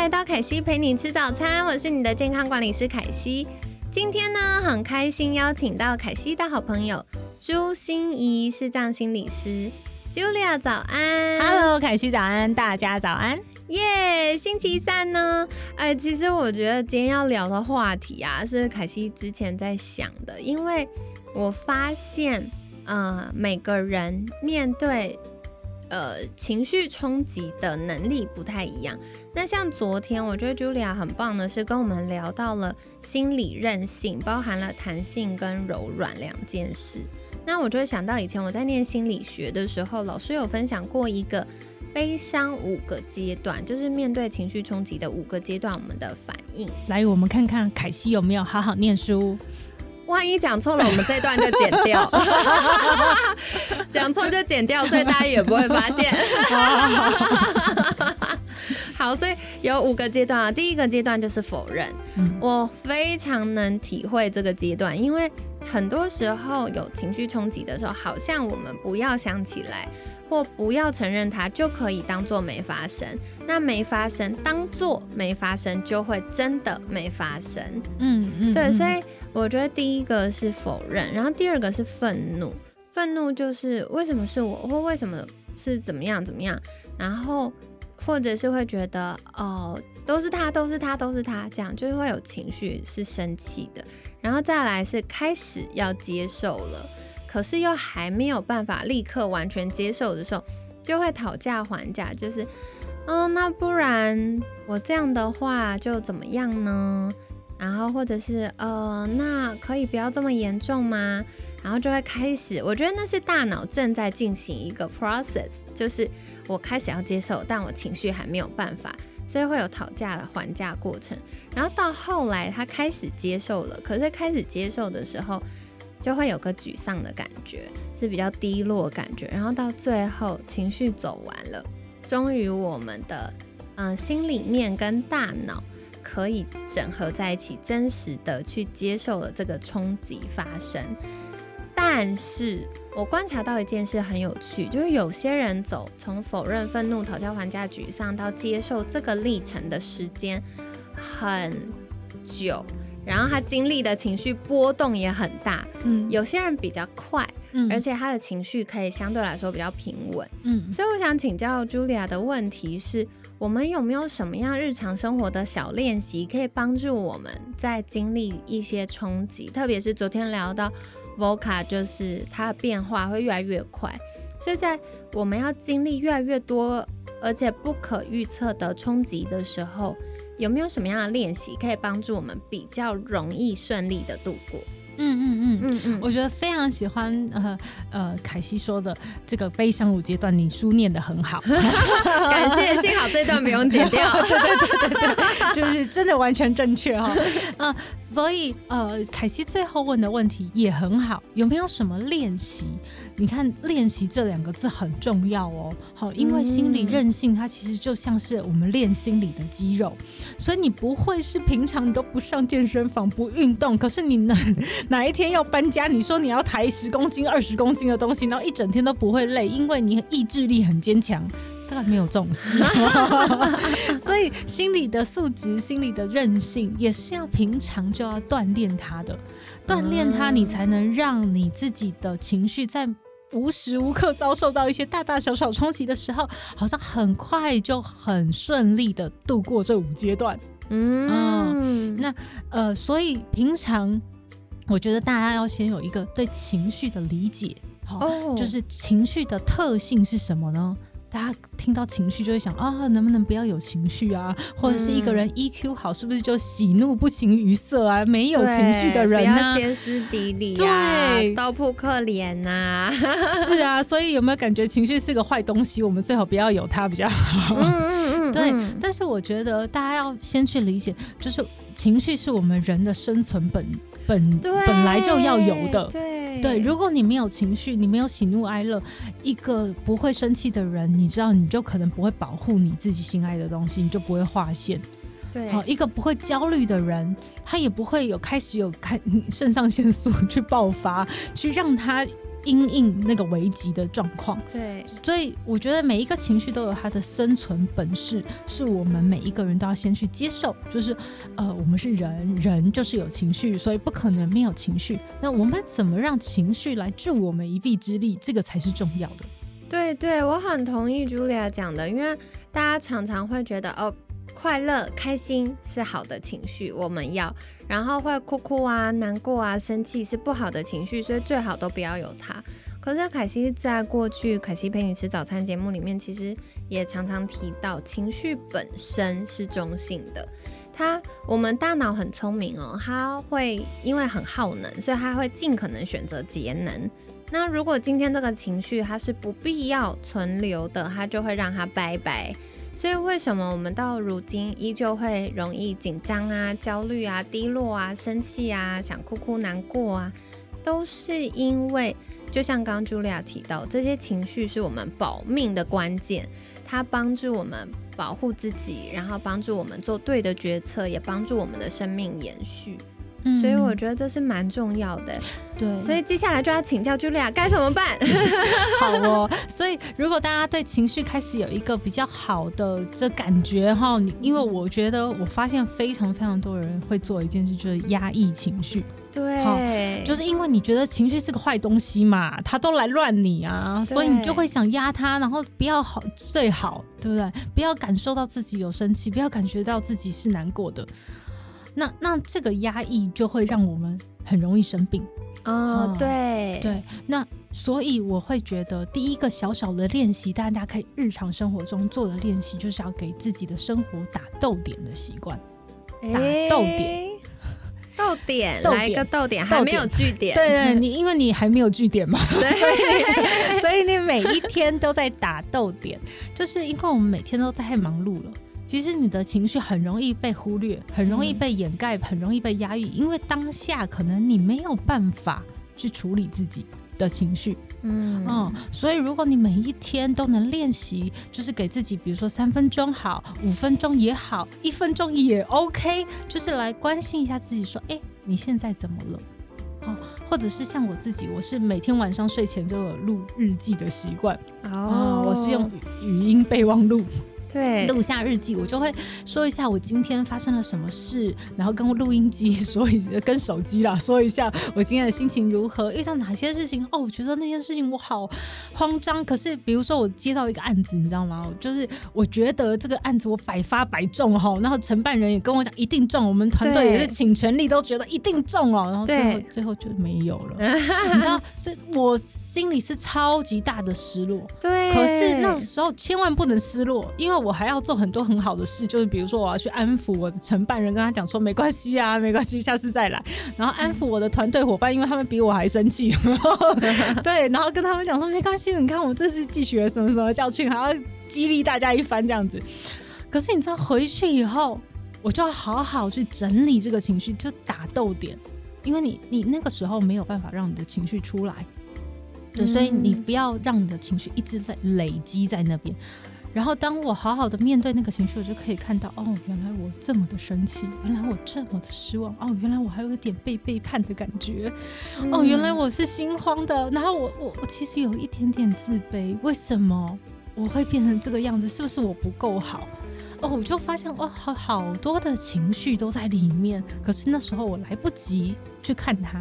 来到凯西陪你吃早餐，我是你的健康管理师凯西。今天呢，很开心邀请到凯西的好朋友朱心怡，是障心理师。Julia 早安，Hello，凯西早安，大家早安，耶！星期三呢，哎，其实我觉得今天要聊的话题啊，是凯西之前在想的，因为我发现，呃，每个人面对。呃，情绪冲击的能力不太一样。那像昨天，我觉得 Julia 很棒的是跟我们聊到了心理韧性，包含了弹性跟柔软两件事。那我就会想到以前我在念心理学的时候，老师有分享过一个悲伤五个阶段，就是面对情绪冲击的五个阶段，我们的反应。来，我们看看凯西有没有好好念书。万一讲错了，我们这段就剪掉。讲错就剪掉，所以大家也不会发现。好，所以有五个阶段啊。第一个阶段就是否认，我非常能体会这个阶段，因为很多时候有情绪冲击的时候，好像我们不要想起来，或不要承认它，就可以当做没发生。那没发生，当做没发生，就会真的没发生。嗯嗯，对，所以。我觉得第一个是否认，然后第二个是愤怒。愤怒就是为什么是我，或为什么是怎么样怎么样，然后或者是会觉得哦，都是他，都是他，都是他，这样就是会有情绪是生气的。然后再来是开始要接受了，可是又还没有办法立刻完全接受的时候，就会讨价还价，就是嗯，那不然我这样的话就怎么样呢？然后或者是呃，那可以不要这么严重吗？然后就会开始，我觉得那是大脑正在进行一个 process，就是我开始要接受，但我情绪还没有办法，所以会有讨价的还价过程。然后到后来他开始接受了，可是开始接受的时候，就会有个沮丧的感觉，是比较低落感觉。然后到最后情绪走完了，终于我们的嗯心里面跟大脑。可以整合在一起，真实的去接受了这个冲击发生。但是我观察到一件事很有趣，就是有些人走从否认、愤怒、讨价还价、沮丧到接受这个历程的时间很久，然后他经历的情绪波动也很大。嗯，有些人比较快，嗯，而且他的情绪可以相对来说比较平稳。嗯，所以我想请教 Julia 的问题是。我们有没有什么样日常生活的小练习，可以帮助我们在经历一些冲击？特别是昨天聊到 VOCA，就是它的变化会越来越快，所以在我们要经历越来越多而且不可预测的冲击的时候，有没有什么样的练习可以帮助我们比较容易顺利的度过？嗯嗯嗯嗯嗯，我觉得非常喜欢呃呃凯西说的这个悲伤五阶段，你书念的很好，感谢，幸好这段不用剪掉，对对对对对，就是真的完全正确哈，嗯，所以呃凯西最后问的问题也很好，有没有什么练习？你看练习这两个字很重要哦，好，因为心理韧性它其实就像是我们练心理的肌肉，所以你不会是平常你都不上健身房不运动，可是你能。哪一天要搬家？你说你要抬十公斤、二十公斤的东西，然后一整天都不会累，因为你意志力很坚强。大概没有这种事，所以心理的素质、心理的韧性也是要平常就要锻炼它的。锻炼它，你才能让你自己的情绪在无时无刻遭受到一些大大小小冲击的时候，好像很快就很顺利的度过这五阶段。嗯，那呃，所以平常。我觉得大家要先有一个对情绪的理解，好，就是情绪的特性是什么呢？大家听到情绪就会想啊，能不能不要有情绪啊？或者是一个人 EQ 好，是不是就喜怒不形于色啊？没有情绪的人呢？歇斯底里啊，刀扑克脸呐，是啊。所以有没有感觉情绪是个坏东西？我们最好不要有它比较好。嗯对。但是我觉得大家要先去理解，就是情绪是我们人的生存本本本来就要有的。对对，如果你没有情绪，你没有喜怒哀乐，一个不会生气的人，你知道，你就可能不会保护你自己心爱的东西，你就不会划线。对，好，一个不会焦虑的人，他也不会有开始有开 肾上腺素去爆发，去让他因应那个危机的状况。对，所以我觉得每一个情绪都有它的生存本事，是我们每一个人都要先去接受。就是，呃，我们是人，人就是有情绪，所以不可能没有情绪。那我们怎么让情绪来助我们一臂之力？这个才是重要的。对，对我很同意 Julia 讲的，因为大家常常会觉得，哦。快乐、开心是好的情绪，我们要；然后会哭哭啊、难过啊、生气是不好的情绪，所以最好都不要有它。可是凯西在过去《凯西陪你吃早餐》节目里面，其实也常常提到，情绪本身是中性的。它，我们大脑很聪明哦，它会因为很耗能，所以它会尽可能选择节能。那如果今天这个情绪它是不必要存留的，它就会让它拜拜。所以，为什么我们到如今依旧会容易紧张啊、焦虑啊、低落啊、生气啊、想哭哭难过啊，都是因为，就像刚刚茱莉亚提到，这些情绪是我们保命的关键，它帮助我们保护自己，然后帮助我们做对的决策，也帮助我们的生命延续。所以我觉得这是蛮重要的，对。所以接下来就要请教茱莉亚该怎么办。好哦，所以如果大家对情绪开始有一个比较好的这感觉哈，你因为我觉得我发现非常非常多人会做一件事，就是压抑情绪。对，就是因为你觉得情绪是个坏东西嘛，他都来乱你啊，所以你就会想压他，然后不要好最好，对不对？不要感受到自己有生气，不要感觉到自己是难过的。那那这个压抑就会让我们很容易生病。哦，对。对，那所以我会觉得第一个小小的练习，大家可以日常生活中做的练习，就是要给自己的生活打逗点的习惯，打逗点，逗点，来一个逗点，还没有句点，对对，你因为你还没有句点嘛，所以所以你每一天都在打逗点，就是因为我们每天都太忙碌了。其实你的情绪很容易被忽略，很容易被掩盖，很容易被压抑，因为当下可能你没有办法去处理自己的情绪，嗯。嗯，所以如果你每一天都能练习，就是给自己，比如说三分钟好，五分钟也好，一分钟也 OK，就是来关心一下自己，说，哎，你现在怎么了？哦，或者是像我自己，我是每天晚上睡前都有录日记的习惯，哦，我是用语音备忘录。对，录下日记，我就会说一下我今天发生了什么事，然后跟录音机 说一，跟手机啦说一下我今天的心情如何，遇到哪些事情哦，我觉得那件事情我好慌张。可是比如说我接到一个案子，你知道吗？就是我觉得这个案子我百发百中哈，然后承办人也跟我讲一定中，我们团队也是请全力都觉得一定中哦，然后最后最后就没有了，你知道，所以我心里是超级大的失落。对，可是那时候千万不能失落，因为。我还要做很多很好的事，就是比如说我要去安抚我的承办人，跟他讲说没关系啊，没关系，下次再来。然后安抚我的团队伙伴，因为他们比我还生气。对，然后跟他们讲说没关系，你看我这次汲取了什么什么教训，还要激励大家一番这样子。可是你知道回去以后，我就要好好去整理这个情绪，就打斗点，因为你你那个时候没有办法让你的情绪出来，对，所以你不要让你的情绪一直在累积在那边。然后，当我好好的面对那个情绪，我就可以看到，哦，原来我这么的生气，原来我这么的失望，哦，原来我还有一点被背叛的感觉，哦，原来我是心慌的，然后我我我其实有一点点自卑，为什么我会变成这个样子？是不是我不够好？哦，我就发现，哇，好好多的情绪都在里面，可是那时候我来不及去看它。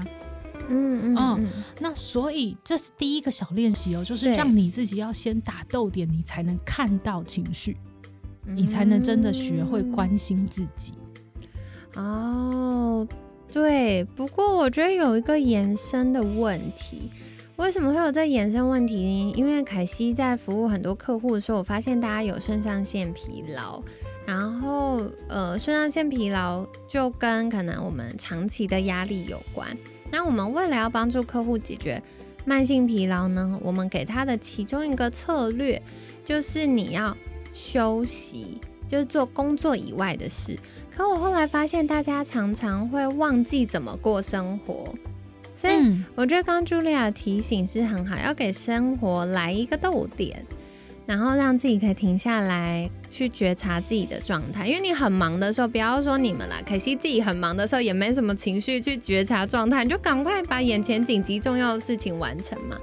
嗯嗯嗯，那所以这是第一个小练习哦，就是让你自己要先打逗点，你才能看到情绪，你才能真的学会关心自己。哦，对。不过我觉得有一个延伸的问题，为什么会有这延伸问题呢？因为凯西在服务很多客户的时候，我发现大家有肾上腺疲劳，然后呃，肾上腺疲劳就跟可能我们长期的压力有关。那我们为了要帮助客户解决慢性疲劳呢，我们给他的其中一个策略就是你要休息，就是做工作以外的事。可我后来发现，大家常常会忘记怎么过生活，所以我觉得刚 Julia 提醒是很好，要给生活来一个逗点。然后让自己可以停下来，去觉察自己的状态。因为你很忙的时候，不要说你们啦，可惜自己很忙的时候也没什么情绪去觉察状态，你就赶快把眼前紧急重要的事情完成嘛。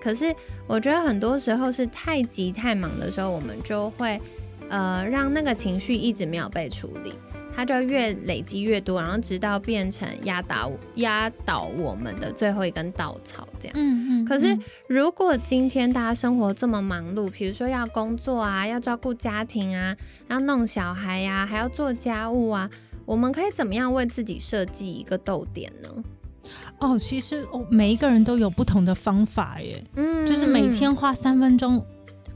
可是我觉得很多时候是太急太忙的时候，我们就会呃让那个情绪一直没有被处理。它就越累积越多，然后直到变成压倒压倒我们的最后一根稻草，这样。嗯嗯。可是如果今天大家生活这么忙碌，比如说要工作啊，要照顾家庭啊，要弄小孩呀，还要做家务啊，我们可以怎么样为自己设计一个逗点呢？哦，其实哦，每一个人都有不同的方法耶。嗯。就是每天花三分钟。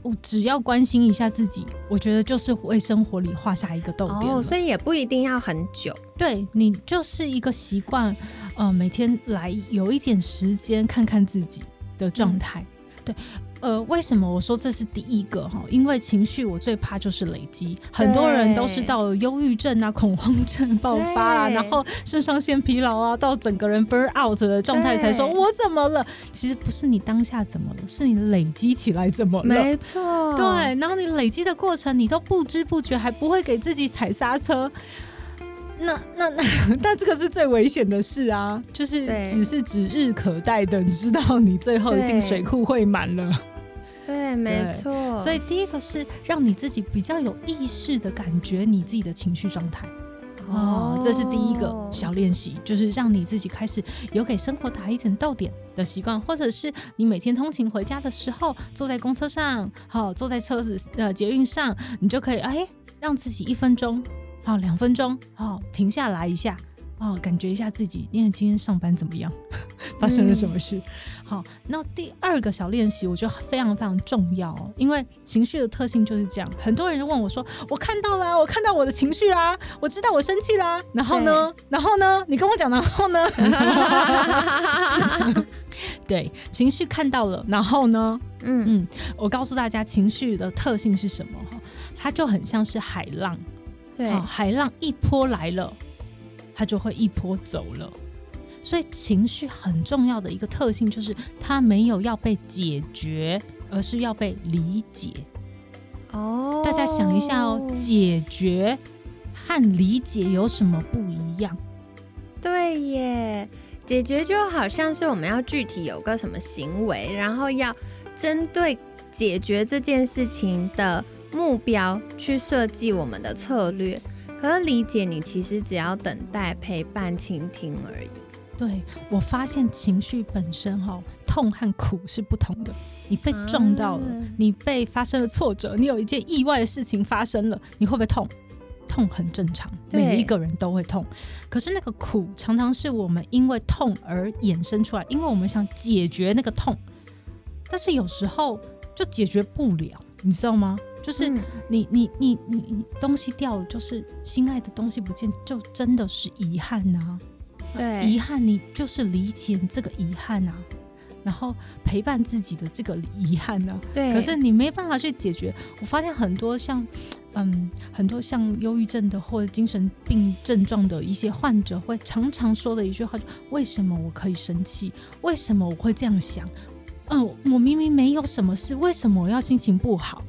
我只要关心一下自己，我觉得就是为生活里画下一个逗点。哦，所以也不一定要很久。对你就是一个习惯，呃，每天来有一点时间看看自己的状态。对。呃，为什么我说这是第一个哈？因为情绪我最怕就是累积，很多人都是到忧郁症啊、恐慌症爆发啊，然后肾上腺疲劳啊，到整个人 burn out 的状态才说我怎么了？其实不是你当下怎么了，是你累积起来怎么了？没错，对，然后你累积的过程，你都不知不觉还不会给自己踩刹车。那那那，但 这个是最危险的事啊！就是只是指日可待的，知道你最后一定水库会满了。对，没错。所以第一个是让你自己比较有意识的感觉你自己的情绪状态。哦，这是第一个小练习，就是让你自己开始有给生活打一点逗点的习惯，或者是你每天通勤回家的时候，坐在公车上，好，坐在车子呃捷运上，你就可以哎，让自己一分钟。好，两分钟，好，停下来一下，哦，感觉一下自己，因为今天上班怎么样，发生了什么事？好，那第二个小练习，我觉得非常非常重要，因为情绪的特性就是这样。很多人问我说：“我看到了，我看到我的情绪啦，我知道我生气啦，然后呢？然后呢？你跟我讲，然后呢？” 对，情绪看到了，然后呢？嗯嗯，我告诉大家，情绪的特性是什么？哈，它就很像是海浪。对，海浪一波来了，它就会一波走了。所以情绪很重要的一个特性就是，它没有要被解决，而是要被理解。哦，大家想一下哦，解决和理解有什么不一样？对耶，解决就好像是我们要具体有个什么行为，然后要针对解决这件事情的。目标去设计我们的策略，可是理解你其实只要等待、陪伴、倾听而已。对我发现情绪本身哈，痛和苦是不同的。你被撞到了，你被发生了挫折，你有一件意外的事情发生了，你会不会痛？痛很正常，每一个人都会痛。可是那个苦常常是我们因为痛而衍生出来，因为我们想解决那个痛，但是有时候就解决不了，你知道吗？就是你你你你东西掉了，就是心爱的东西不见，就真的是遗憾呐。对，遗憾你就是理解这个遗憾呐，然后陪伴自己的这个遗憾呐。对，可是你没办法去解决。我发现很多像嗯很多像忧郁症的或者精神病症状的一些患者，会常常说的一句话就：为什么我可以生气？为什么我会这样想？嗯，我明明没有什么事，为什么我要心情不好？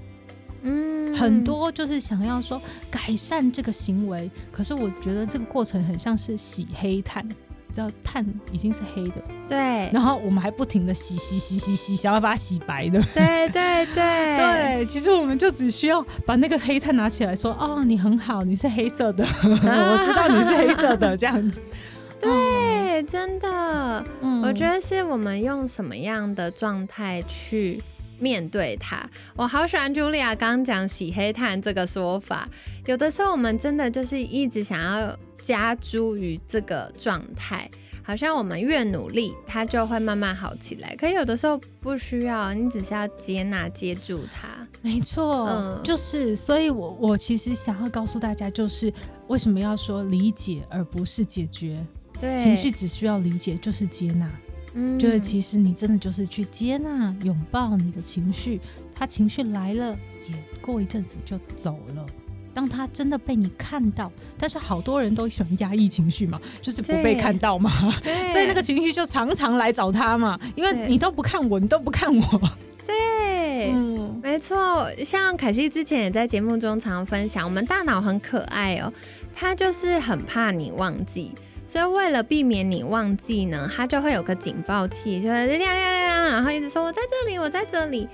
嗯，很多就是想要说改善这个行为，可是我觉得这个过程很像是洗黑炭，知道炭已经是黑的，对，然后我们还不停的洗洗洗洗洗，想要把它洗白的，对对对。对，其实我们就只需要把那个黑炭拿起来说，哦，你很好，你是黑色的，我知道你是黑色的，这样子，对，真的，嗯。我觉得是我们用什么样的状态去。面对它，我好喜欢茱莉亚刚刚讲洗黑炭这个说法。有的时候我们真的就是一直想要加诸于这个状态，好像我们越努力，它就会慢慢好起来。可有的时候不需要，你只是要接纳、接住它。没错，嗯，就是，所以我我其实想要告诉大家，就是为什么要说理解而不是解决？对，情绪只需要理解，就是接纳。就是其实你真的就是去接纳、拥抱你的情绪，他情绪来了，也过一阵子就走了。当他真的被你看到，但是好多人都喜欢压抑情绪嘛，就是不被看到嘛，所以那个情绪就常常来找他嘛，因为你都不看我，你都不看我。对，嗯，没错。像凯西之前也在节目中常分享，我们大脑很可爱哦，它就是很怕你忘记，所以为了避免你忘记呢，它就会有个警报器，就是亮亮亮亮，然后一直说我在这里，我在这里。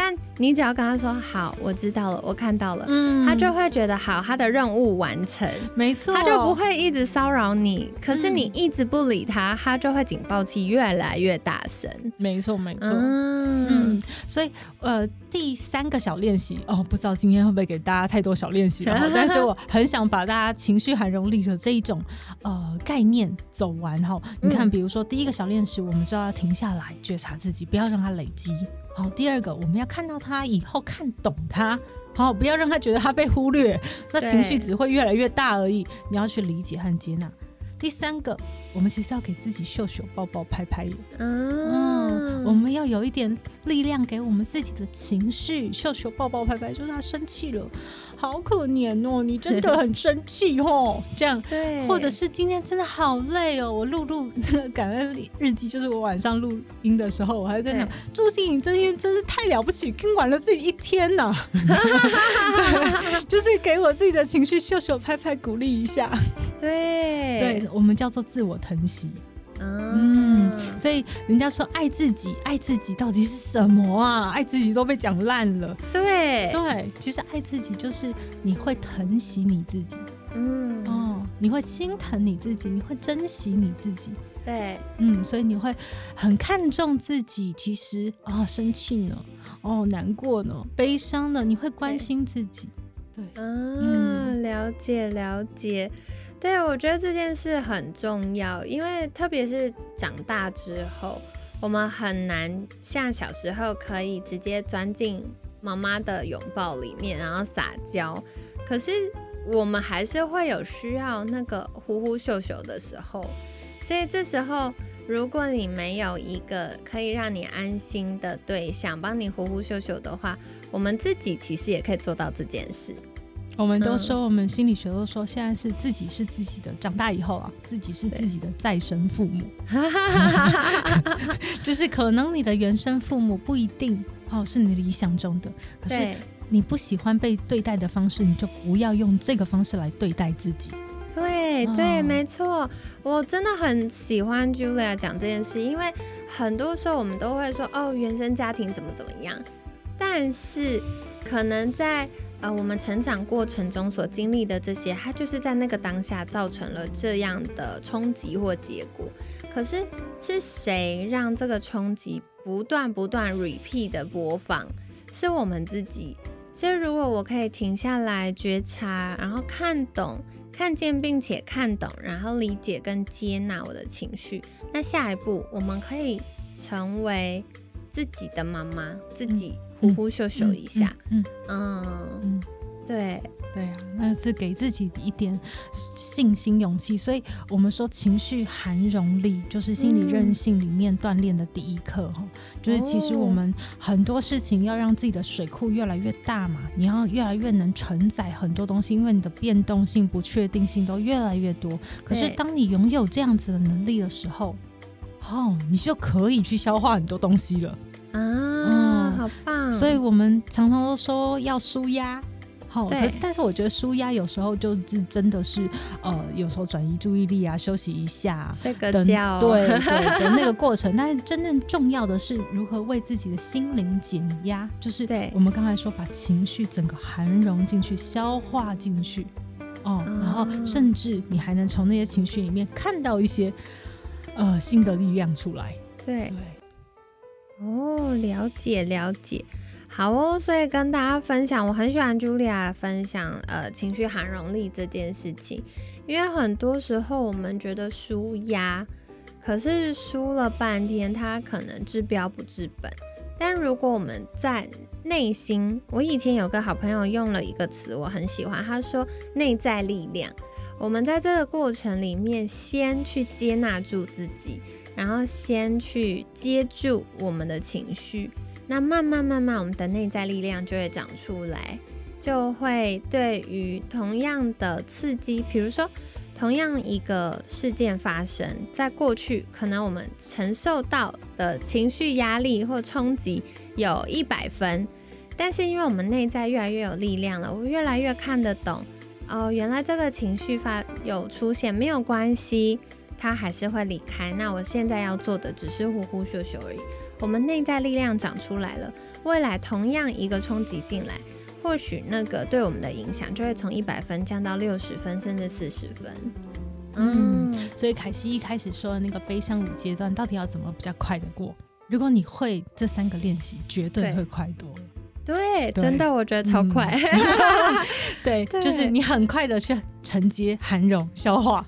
但你只要跟他说好，我知道了，我看到了，嗯，他就会觉得好，他的任务完成，没错，他就不会一直骚扰你。可是你一直不理他，他就会警报器越来越大声。没错，没错，嗯，所以呃，第三个小练习哦，不知道今天会不会给大家太多小练习了，但是我很想把大家情绪含容力的这一种呃概念走完哈。你看，比如说第一个小练习，我们知道要停下来觉察自己，不要让它累积。好，第二个我们要看到他以后看懂他，好，不要让他觉得他被忽略，那情绪只会越来越大而已。你要去理解和接纳。第三个，我们其实要给自己秀秀、抱抱、拍拍。嗯，我们要有一点力量给我们自己的情绪，秀秀、抱抱、拍拍，就是他生气了。好可怜哦，你真的很生气哦，这样，对，或者是今天真的好累哦，我录录那个 感恩日记，就是我晚上录音的时候，我还在想，朱心颖今天真是太了不起，跟完了自己一天呢，就是给我自己的情绪秀秀拍拍鼓励一下，对，对我们叫做自我疼惜。嗯，所以人家说爱自己，爱自己到底是什么啊？爱自己都被讲烂了。对对，其实爱自己就是你会疼惜你自己，嗯哦，你会心疼你自己，你会珍惜你自己。对，嗯，所以你会很看重自己。其实啊，生气呢，哦，难过呢，悲伤呢，你会关心自己。对，嗯，了解了解。对，我觉得这件事很重要，因为特别是长大之后，我们很难像小时候可以直接钻进妈妈的拥抱里面，然后撒娇。可是我们还是会有需要那个呼呼秀秀的时候，所以这时候如果你没有一个可以让你安心的对象帮你呼呼秀秀的话，我们自己其实也可以做到这件事。我们都说，我们心理学都说，现在是自己是自己的，长大以后啊，自己是自己的再生父母。就是可能你的原生父母不一定哦是你理想中的，可是你不喜欢被对待的方式，你就不要用这个方式来对待自己。对对，没错，我真的很喜欢 Julia 讲这件事，因为很多时候我们都会说哦，原生家庭怎么怎么样，但是可能在。呃，我们成长过程中所经历的这些，它就是在那个当下造成了这样的冲击或结果。可是是谁让这个冲击不断不断 repeat 的播放？是我们自己。所以如果我可以停下来觉察，然后看懂、看见，并且看懂，然后理解跟接纳我的情绪，那下一步我们可以成为自己的妈妈，自己。呼呼秀秀一下，嗯嗯嗯对对啊，那是给自己一点信心勇气。所以我们说情绪含容力就是心理韧性里面锻炼的第一课哈。就是其实我们很多事情要让自己的水库越来越大嘛，你要越来越能承载很多东西，因为你的变动性、不确定性都越来越多。可是当你拥有这样子的能力的时候，哦，你就可以去消化很多东西了啊。好棒！所以我们常常都说要舒压，好，对。但是我觉得舒压有时候就是真的是，呃，有时候转移注意力啊，休息一下，睡个觉，对对的那个过程。但是真正重要的是如何为自己的心灵减压，就是我们刚才说把情绪整个含容进去，消化进去，哦，然后甚至你还能从那些情绪里面看到一些呃新的力量出来，对对。哦，了解了解，好哦。所以跟大家分享，我很喜欢 Julia 分享呃情绪含容力这件事情，因为很多时候我们觉得输压，可是输了半天，它可能治标不治本。但如果我们在内心，我以前有个好朋友用了一个词，我很喜欢，他说内在力量。我们在这个过程里面，先去接纳住自己。然后先去接住我们的情绪，那慢慢慢慢，我们的内在力量就会长出来。就会对于同样的刺激，比如说同样一个事件发生在过去，可能我们承受到的情绪压力或冲击有一百分，但是因为我们内在越来越有力量了，我越来越看得懂哦，原来这个情绪发有出现没有关系，它还是会离开。那我现在要做的只是呼呼秀秀而已。我们内在力量长出来了，未来同样一个冲击进来。或许那个对我们的影响就会从一百分降到六十分，甚至四十分。嗯，所以凯西一开始说的那个悲伤五阶段，到底要怎么比较快的过？如果你会这三个练习，绝对会快多了。对，真的，我觉得超快。对，就是你很快的去承接、含容、消化。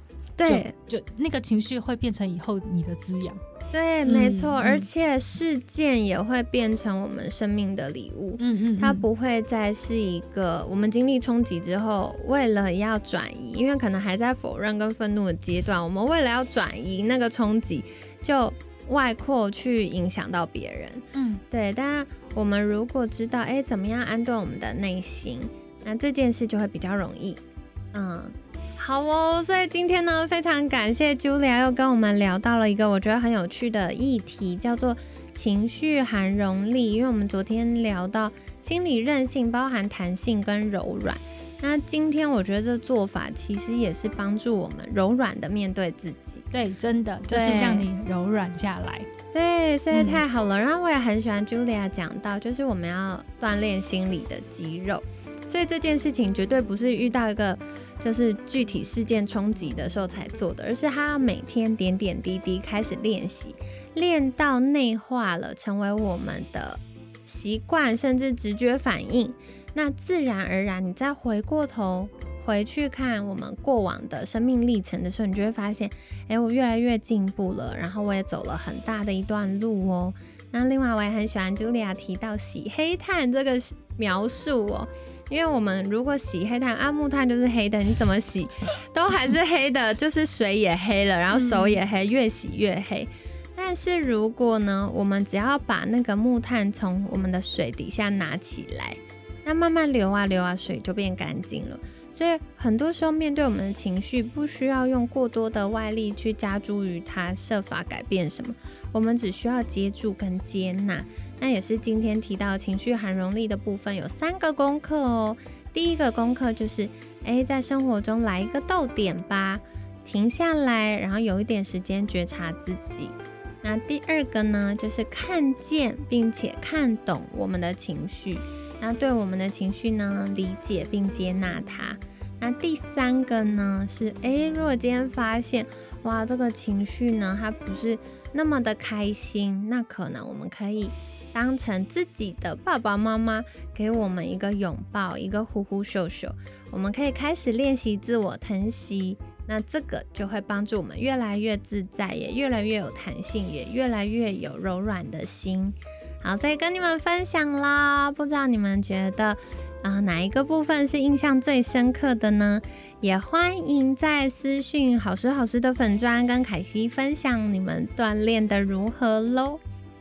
对，就那个情绪会变成以后你的滋养。对，没错，而且事件也会变成我们生命的礼物。嗯嗯，它不会再是一个我们经历冲击之后，为了要转移，因为可能还在否认跟愤怒的阶段，我们为了要转移那个冲击，就外扩去影响到别人。嗯，对。但我们如果知道，哎，怎么样安顿我们的内心，那这件事就会比较容易。嗯。好哦，所以今天呢，非常感谢 Julia 又跟我们聊到了一个我觉得很有趣的议题，叫做情绪含容力。因为我们昨天聊到心理韧性包含弹性跟柔软，那今天我觉得这做法其实也是帮助我们柔软的面对自己。对，真的就是让你柔软下来。对，所以太好了。然后我也很喜欢 Julia 讲到，就是我们要锻炼心理的肌肉。所以这件事情绝对不是遇到一个就是具体事件冲击的时候才做的，而是他要每天点点滴滴开始练习，练到内化了，成为我们的习惯，甚至直觉反应。那自然而然，你再回过头回去看我们过往的生命历程的时候，你就会发现，哎，我越来越进步了，然后我也走了很大的一段路哦。那另外我也很喜欢 Julia 提到洗黑炭这个描述哦。因为我们如果洗黑炭，啊木炭就是黑的，你怎么洗 都还是黑的，就是水也黑了，然后手也黑，越洗越黑。但是如果呢，我们只要把那个木炭从我们的水底下拿起来，那慢慢流啊流啊，水就变干净了。所以很多时候面对我们的情绪，不需要用过多的外力去加诸于它，设法改变什么，我们只需要接住跟接纳。那也是今天提到情绪含容力的部分，有三个功课哦。第一个功课就是，诶，在生活中来一个逗点吧，停下来，然后有一点时间觉察自己。那第二个呢，就是看见并且看懂我们的情绪，那对我们的情绪呢，理解并接纳它。那第三个呢，是诶，如果今天发现，哇，这个情绪呢，它不是那么的开心，那可能我们可以。当成自己的爸爸妈妈，给我们一个拥抱，一个呼呼秀秀，我们可以开始练习自我疼惜。那这个就会帮助我们越来越自在，也越来越有弹性，也越来越有柔软的心。好，所以跟你们分享啦。不知道你们觉得啊，哪一个部分是印象最深刻的呢？也欢迎在私讯好时好时的粉砖跟凯西分享你们锻炼的如何喽。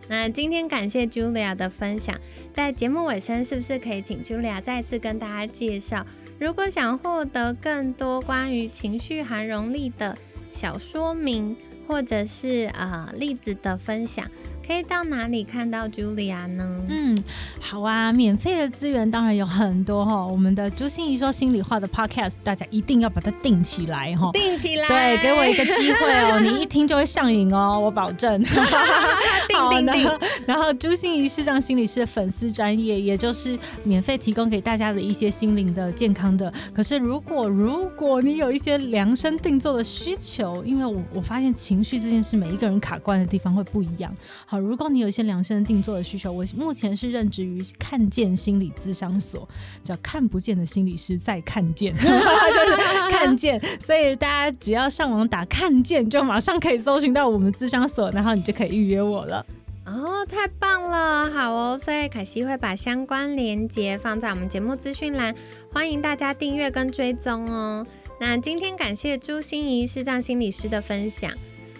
那今天感谢 Julia 的分享，在节目尾声，是不是可以请 Julia 再次跟大家介绍？如果想获得更多关于情绪含容力的小说明，或者是呃例子的分享。可以到哪里看到 Julia 呢？嗯，好啊，免费的资源当然有很多哈。我们的朱心怡说心里话的 Podcast，大家一定要把它定起来哈。定起来，对，给我一个机会哦，你一听就会上瘾哦，我保证。好的。然后朱心怡是上心理师的粉丝专业，也就是免费提供给大家的一些心灵的健康的。可是如果如果你有一些量身定做的需求，因为我我发现情绪这件事，每一个人卡关的地方会不一样。好。如果你有一些量身定做的需求，我目前是任职于看见心理咨商所，叫看不见的心理师在看见，就 是看见。所以大家只要上网打看见，就马上可以搜寻到我们咨商所，然后你就可以预约我了。哦，太棒了，好哦。所以凯西会把相关链接放在我们节目资讯栏，欢迎大家订阅跟追踪哦。那今天感谢朱心怡视障心理师的分享。